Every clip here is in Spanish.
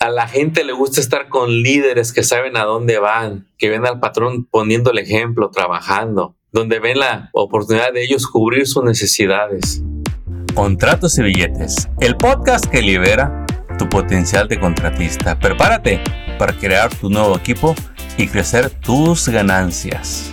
A la gente le gusta estar con líderes que saben a dónde van, que ven al patrón poniendo el ejemplo, trabajando, donde ven la oportunidad de ellos cubrir sus necesidades. Contratos y billetes, el podcast que libera tu potencial de contratista. Prepárate para crear tu nuevo equipo y crecer tus ganancias.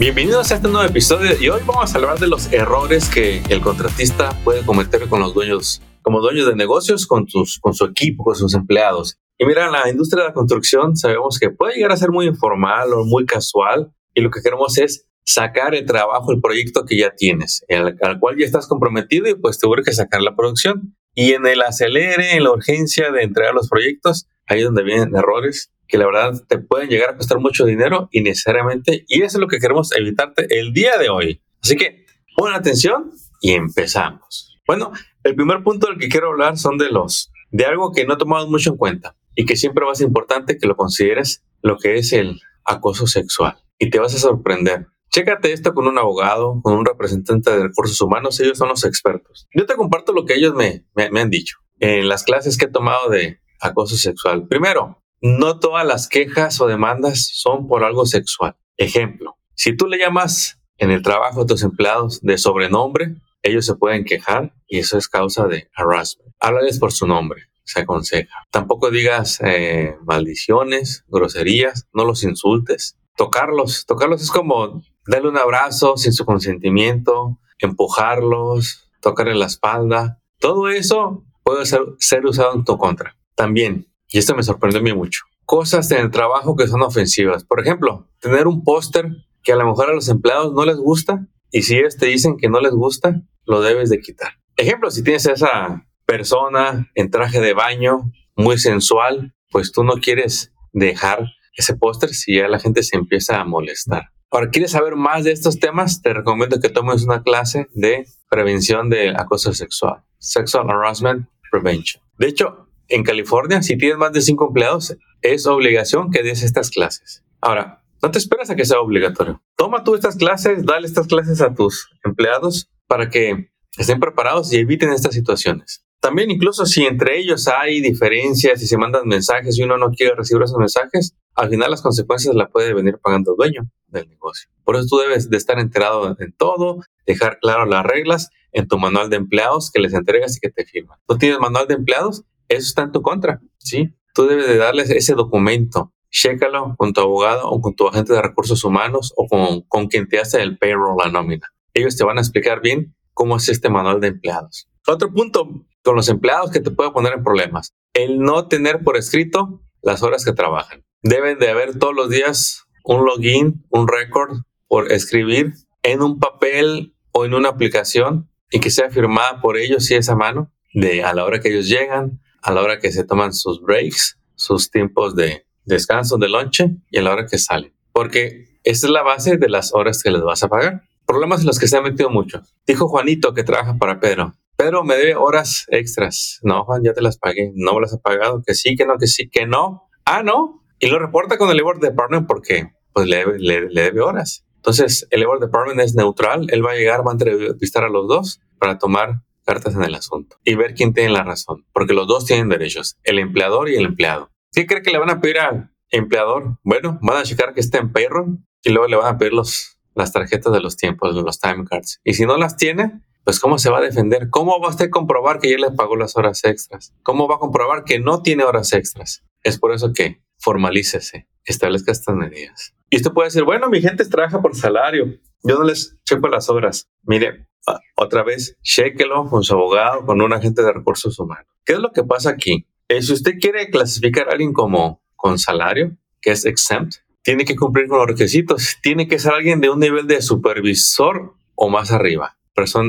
Bienvenidos a este nuevo episodio y hoy vamos a hablar de los errores que el contratista puede cometer con los dueños como dueños de negocios con, sus, con su equipo, con sus empleados. Y mira, la industria de la construcción sabemos que puede llegar a ser muy informal o muy casual y lo que queremos es sacar el trabajo, el proyecto que ya tienes, al, al cual ya estás comprometido y pues te que sacar la producción. Y en el acelere, en la urgencia de entregar los proyectos, ahí es donde vienen errores que la verdad te pueden llegar a costar mucho dinero innecesariamente y eso es lo que queremos evitarte el día de hoy. Así que pon atención y empezamos. Bueno, el primer punto del que quiero hablar son de los, de algo que no tomamos mucho en cuenta y que siempre va a ser importante que lo consideres lo que es el acoso sexual. Y te vas a sorprender. Chécate esto con un abogado, con un representante de recursos humanos, ellos son los expertos. Yo te comparto lo que ellos me, me, me han dicho en las clases que he tomado de acoso sexual. Primero, no todas las quejas o demandas son por algo sexual. Ejemplo, si tú le llamas en el trabajo a tus empleados de sobrenombre, ellos se pueden quejar y eso es causa de harassment. Háblales por su nombre, se aconseja. Tampoco digas eh, maldiciones, groserías, no los insultes. Tocarlos, tocarlos es como darle un abrazo sin su consentimiento, empujarlos, tocarle la espalda. Todo eso puede ser, ser usado en tu contra. También, y esto me sorprendió a mí mucho, cosas en el trabajo que son ofensivas. Por ejemplo, tener un póster que a lo mejor a los empleados no les gusta y si ellos te dicen que no les gusta, lo debes de quitar. Ejemplo, si tienes a esa persona en traje de baño, muy sensual, pues tú no quieres dejar ese póster si ya la gente se empieza a molestar. Ahora, ¿quieres saber más de estos temas? Te recomiendo que tomes una clase de prevención de acoso sexual, Sexual Harassment Prevention. De hecho, en California, si tienes más de cinco empleados, es obligación que des estas clases. Ahora, no te esperas a que sea obligatorio. Toma tú estas clases, dale estas clases a tus empleados para que estén preparados y eviten estas situaciones. También incluso si entre ellos hay diferencias y se mandan mensajes y uno no quiere recibir esos mensajes, al final las consecuencias las puede venir pagando el dueño del negocio. Por eso tú debes de estar enterado en todo, dejar claro las reglas en tu manual de empleados que les entregas y que te firman. ¿No tienes manual de empleados? Eso está en tu contra, ¿sí? Tú debes de darles ese documento. Chécalo con tu abogado o con tu agente de recursos humanos o con, con quien te hace el payroll, la nómina ellos te van a explicar bien cómo es este manual de empleados. Otro punto con los empleados que te puede poner en problemas, el no tener por escrito las horas que trabajan. Deben de haber todos los días un login, un récord por escribir en un papel o en una aplicación y que sea firmada por ellos y esa mano de a la hora que ellos llegan, a la hora que se toman sus breaks, sus tiempos de descanso, de lonche y a la hora que salen. Porque esa es la base de las horas que les vas a pagar problemas en los que se ha metido mucho. Dijo Juanito que trabaja para Pedro. Pedro me debe horas extras. No, Juan, ya te las pagué. No me las ha pagado. Que sí, que no, que sí, que no. Ah, no. Y lo reporta con el labor department porque pues le debe, horas. Entonces, el labor department es neutral. Él va a llegar, va a entrevistar a los dos para tomar cartas en el asunto y ver quién tiene la razón. Porque los dos tienen derechos, el empleador y el empleado. ¿Qué cree que le van a pedir al empleador? Bueno, van a checar que esté en payroll y luego le van a pedir los las tarjetas de los tiempos, los time cards. Y si no las tiene, pues ¿cómo se va a defender? ¿Cómo va a usted comprobar que ya le pagó las horas extras? ¿Cómo va a comprobar que no tiene horas extras? Es por eso que formalícese, establezca estas medidas. Y usted puede decir, bueno, mi gente trabaja por salario, yo no les checo las horas. Mire, otra vez, chequelo con su abogado, con un agente de recursos humanos. ¿Qué es lo que pasa aquí? Eh, si usted quiere clasificar a alguien como con salario, que es exempt, tiene que cumplir con los requisitos, tiene que ser alguien de un nivel de supervisor o más arriba.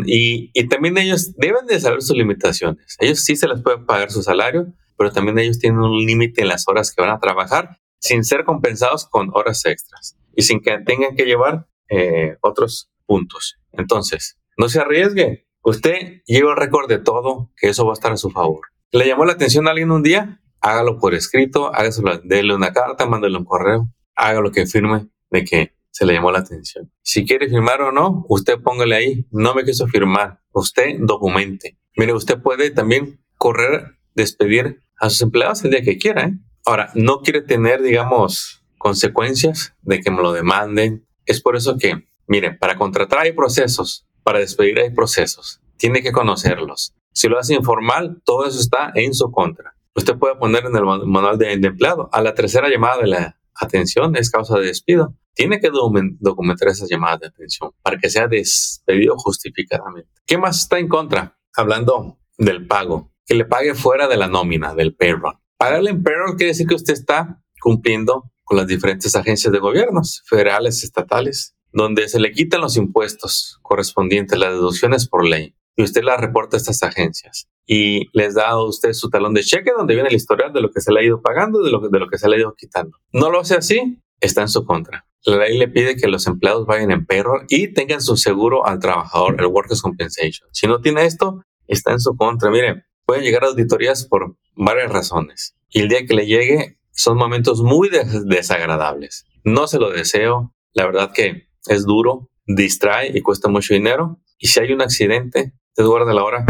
Y, y también ellos deben de saber sus limitaciones. Ellos sí se les puede pagar su salario, pero también ellos tienen un límite en las horas que van a trabajar sin ser compensados con horas extras y sin que tengan que llevar eh, otros puntos. Entonces, no se arriesgue. Usted lleva el récord de todo, que eso va a estar a su favor. ¿Le llamó la atención a alguien un día? Hágalo por escrito, hágaselo, déle una carta, mándele un correo haga lo que firme de que se le llamó la atención. Si quiere firmar o no, usted póngale ahí, no me quiso firmar, usted documente. Mire, usted puede también correr, despedir a sus empleados el día que quiera. ¿eh? Ahora, no quiere tener, digamos, consecuencias de que me lo demanden. Es por eso que, miren, para contratar hay procesos, para despedir hay procesos. Tiene que conocerlos. Si lo hace informal, todo eso está en su contra. Usted puede poner en el manual de, empleado a la tercera llamada de la atención es causa de despido. Tiene que documentar esas llamadas de atención para que sea despedido justificadamente. ¿Qué más está en contra? Hablando del pago, que le pague fuera de la nómina, del payroll. Pagarle en payroll quiere decir que usted está cumpliendo con las diferentes agencias de gobiernos, federales, estatales, donde se le quitan los impuestos correspondientes, las deducciones por ley, y usted las reporta a estas agencias y les da a usted su talón de cheque donde viene el historial de lo que se le ha ido pagando, de lo, que se le ha ido quitando. No lo hace así, está en su contra. La ley le pide que los empleados vayan en perro y tengan su seguro al trabajador, el Workers' Compensation. Si no tiene esto, está en su contra. Mire, pueden llegar a auditorías por varias razones. Y el día que le llegue, son momentos muy desagradables. No se lo deseo. La verdad que es duro, distrae y cuesta mucho dinero. Y si hay un accidente, te guarda la hora,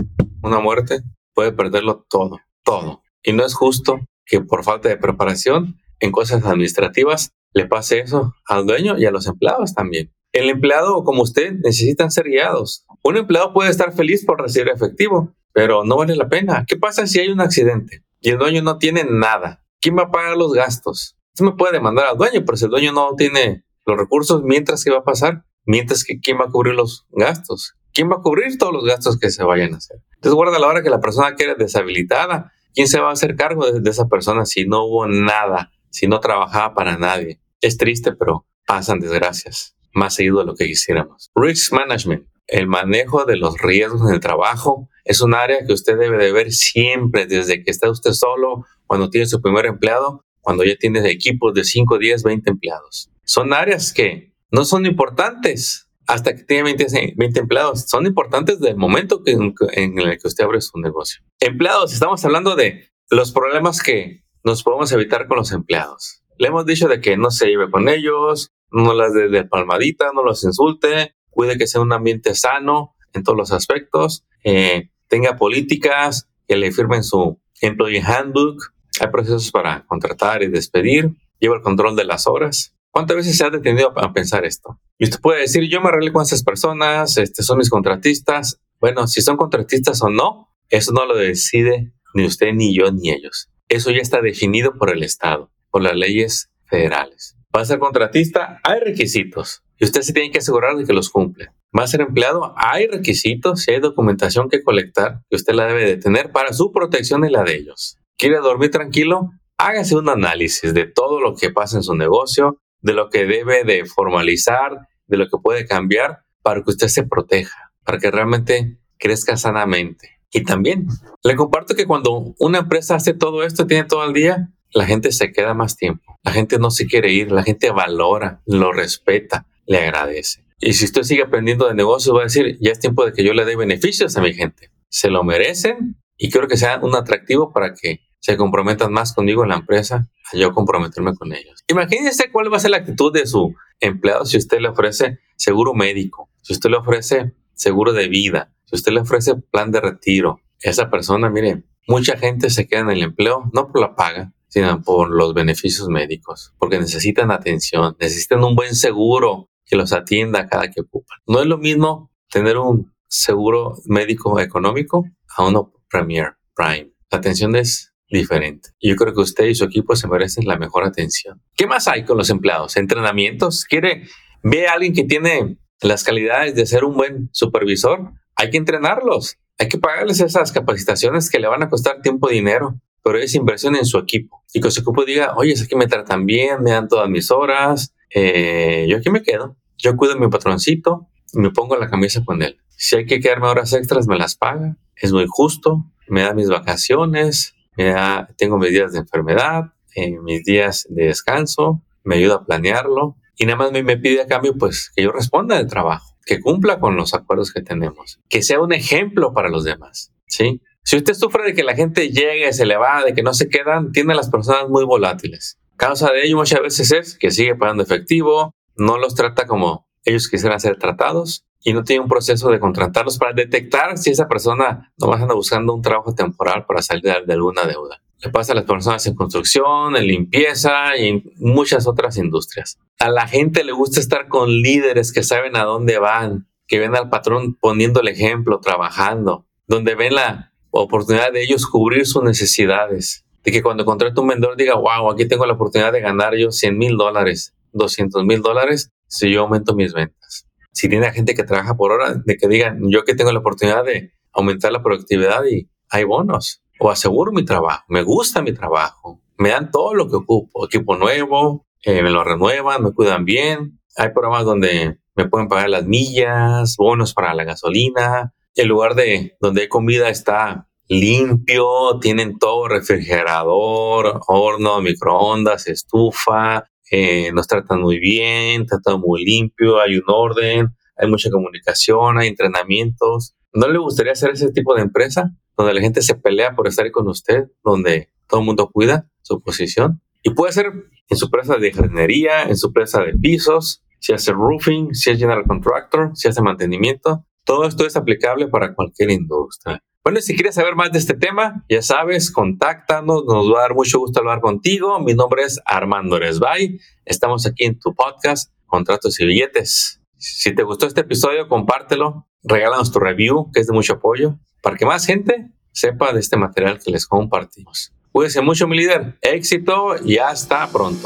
una muerte, puede perderlo todo, todo. Y no es justo que por falta de preparación en cosas administrativas le pase eso al dueño y a los empleados también. El empleado como usted necesitan ser guiados. Un empleado puede estar feliz por recibir efectivo, pero no vale la pena. ¿Qué pasa si hay un accidente y el dueño no tiene nada? ¿Quién va a pagar los gastos? Usted me puede demandar al dueño, pero si el dueño no tiene los recursos, mientras que va a pasar, mientras que quién va a cubrir los gastos, quién va a cubrir todos los gastos que se vayan a hacer. Entonces guarda la hora que la persona quede deshabilitada, ¿quién se va a hacer cargo de esa persona si no hubo nada, si no trabajaba para nadie? Es triste, pero pasan desgracias más seguido de lo que quisiéramos. Risk Management, el manejo de los riesgos en el trabajo, es un área que usted debe de ver siempre desde que está usted solo, cuando tiene su primer empleado, cuando ya tiene equipos de 5, 10, 20 empleados. Son áreas que no son importantes hasta que tiene 20, 20 empleados. Son importantes del momento que, en el que usted abre su negocio. Empleados, estamos hablando de los problemas que nos podemos evitar con los empleados. Le hemos dicho de que no se lleve con ellos, no las dé de palmadita, no los insulte, cuide que sea un ambiente sano en todos los aspectos, eh, tenga políticas que le firmen su employee handbook, hay procesos para contratar y despedir, lleva el control de las horas. ¿Cuántas veces se ha detenido a pensar esto? Y usted puede decir, yo me arreglé con esas personas, este, son mis contratistas. Bueno, si son contratistas o no, eso no lo decide ni usted, ni yo, ni ellos. Eso ya está definido por el Estado por las leyes federales. Va a ser contratista, hay requisitos y usted se tiene que asegurar de que los cumple. Va a ser empleado, hay requisitos y hay documentación que colectar que usted la debe de tener para su protección y la de ellos. ¿Quiere dormir tranquilo? Hágase un análisis de todo lo que pasa en su negocio, de lo que debe de formalizar, de lo que puede cambiar para que usted se proteja, para que realmente crezca sanamente. Y también le comparto que cuando una empresa hace todo esto, tiene todo el día, la gente se queda más tiempo. La gente no se quiere ir, la gente valora, lo respeta, le agradece. Y si usted sigue aprendiendo de negocios, va a decir, ya es tiempo de que yo le dé beneficios a mi gente. Se lo merecen y quiero que sea un atractivo para que se comprometan más conmigo en la empresa a yo comprometerme con ellos. Imagínese cuál va a ser la actitud de su empleado si usted le ofrece seguro médico, si usted le ofrece seguro de vida, si usted le ofrece plan de retiro. Esa persona, mire, mucha gente se queda en el empleo no por la paga, sino por los beneficios médicos, porque necesitan atención, necesitan un buen seguro que los atienda cada que ocupan. No es lo mismo tener un seguro médico económico a uno Premier Prime. La atención es diferente. Yo creo que usted y su equipo se merecen la mejor atención. ¿Qué más hay con los empleados? ¿Entrenamientos? ¿Quiere ver a alguien que tiene las calidades de ser un buen supervisor? Hay que entrenarlos. Hay que pagarles esas capacitaciones que le van a costar tiempo y dinero pero es inversión en su equipo. Y que su equipo diga, oye, es que me tratan bien, me dan todas mis horas, eh, yo aquí me quedo, yo cuido a mi patroncito me pongo la camisa con él. Si hay que quedarme horas extras, me las paga, es muy justo, me da mis vacaciones, me da, tengo mis días de enfermedad, eh, mis días de descanso, me ayuda a planearlo y nada más me, me pide a cambio pues que yo responda del trabajo, que cumpla con los acuerdos que tenemos, que sea un ejemplo para los demás, ¿sí? Si usted sufre de que la gente llegue, se le va, de que no se quedan, tiene a las personas muy volátiles. Causa de ello muchas veces es que sigue pagando efectivo, no los trata como ellos quisieran ser tratados y no tiene un proceso de contratarlos para detectar si esa persona nomás anda buscando un trabajo temporal para salir de alguna deuda. Le pasa a las personas en construcción, en limpieza y en muchas otras industrias. A la gente le gusta estar con líderes que saben a dónde van, que ven al patrón poniendo el ejemplo, trabajando, donde ven la oportunidad de ellos cubrir sus necesidades. De que cuando contrate un vendedor diga, wow, aquí tengo la oportunidad de ganar yo 100 mil dólares, 200 mil dólares si yo aumento mis ventas. Si tiene gente que trabaja por hora, de que digan, yo que tengo la oportunidad de aumentar la productividad y hay bonos o aseguro mi trabajo, me gusta mi trabajo, me dan todo lo que ocupo, equipo nuevo, eh, me lo renuevan, me cuidan bien, hay programas donde me pueden pagar las millas, bonos para la gasolina, el lugar de donde hay comida está limpio, tienen todo refrigerador, horno, microondas, estufa, eh, nos tratan muy bien, todo muy limpio, hay un orden, hay mucha comunicación, hay entrenamientos. ¿No le gustaría hacer ese tipo de empresa? donde la gente se pelea por estar con usted, donde todo el mundo cuida su posición. Y puede ser en su empresa de jardinería, en su empresa de pisos, si hace roofing, si es general contractor, si hace mantenimiento. Todo esto es aplicable para cualquier industria. Bueno, si quieres saber más de este tema, ya sabes, contáctanos, nos va a dar mucho gusto hablar contigo. Mi nombre es Armando Resbay. Estamos aquí en tu podcast, Contratos y Billetes. Si te gustó este episodio, compártelo, regálanos tu review, que es de mucho apoyo para que más gente sepa de este material que les compartimos. Cuídense mucho, mi líder. Éxito y hasta pronto.